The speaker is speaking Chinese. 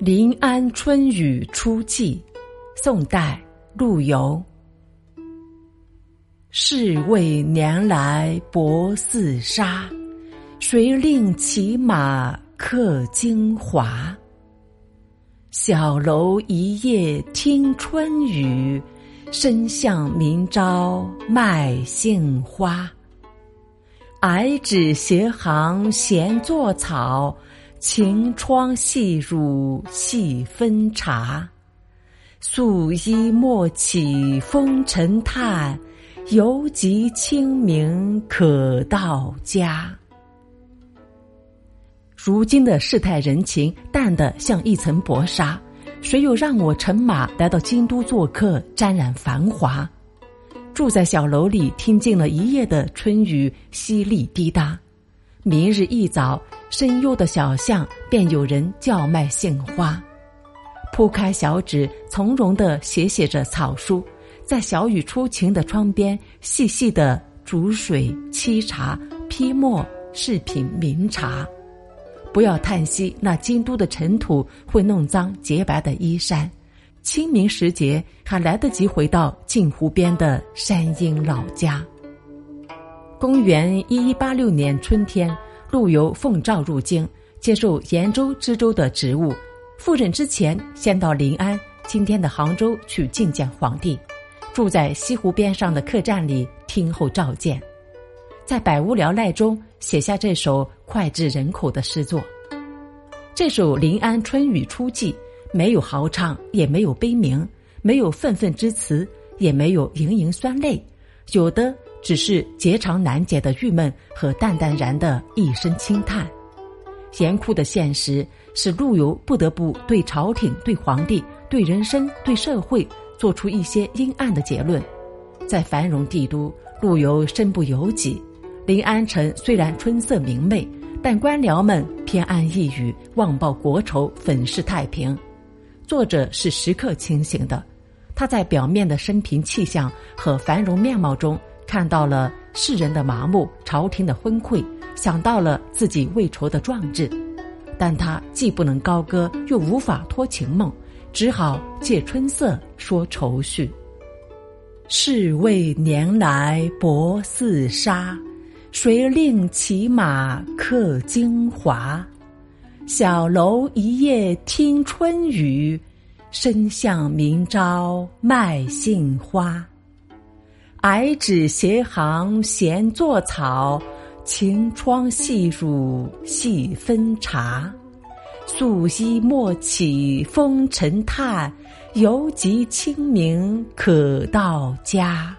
临安春雨初霁，宋代陆游。是为年来薄似纱，谁令骑马客京华？小楼一夜听春雨，深巷明朝卖杏花。矮纸斜行闲作草。晴窗细乳细分茶，素衣莫起风尘叹，犹及清明可到家。如今的世态人情淡得像一层薄纱，谁又让我乘马来到京都做客，沾染繁华？住在小楼里，听尽了一夜的春雨淅沥滴答。明日一早，深幽的小巷便有人叫卖杏花。铺开小纸，从容地写写着草书，在小雨初晴的窗边，细细的煮水沏茶，批墨试品茗茶。不要叹息，那京都的尘土会弄脏洁白的衣衫。清明时节，还来得及回到镜湖边的山阴老家。公元一一八六年春天，陆游奉诏入京，接受延州知州的职务。赴任之前，先到临安（今天的杭州）去觐见皇帝，住在西湖边上的客栈里听候召见。在百无聊赖中，写下这首脍炙人口的诗作。这首《临安春雨初霁》，没有豪唱，也没有悲鸣，没有愤愤之词，也没有盈盈酸泪，有的。只是结肠难解的郁闷和淡淡然的一声轻叹，严酷的现实使陆游不得不对朝廷、对皇帝、对人生、对社会做出一些阴暗的结论。在繁荣帝都，陆游身不由己。临安城虽然春色明媚，但官僚们偏安一隅，忘报国仇，粉饰太平。作者是时刻清醒的，他在表面的生平气象和繁荣面貌中。看到了世人的麻木，朝廷的昏聩，想到了自己未酬的壮志，但他既不能高歌，又无法托情梦，只好借春色说愁绪。是为年来薄似纱，谁令骑马客京华？小楼一夜听春雨，深巷明朝卖杏花。矮纸斜行闲作草，晴窗细乳细分茶。素衣莫起风尘叹，犹及清明可到家。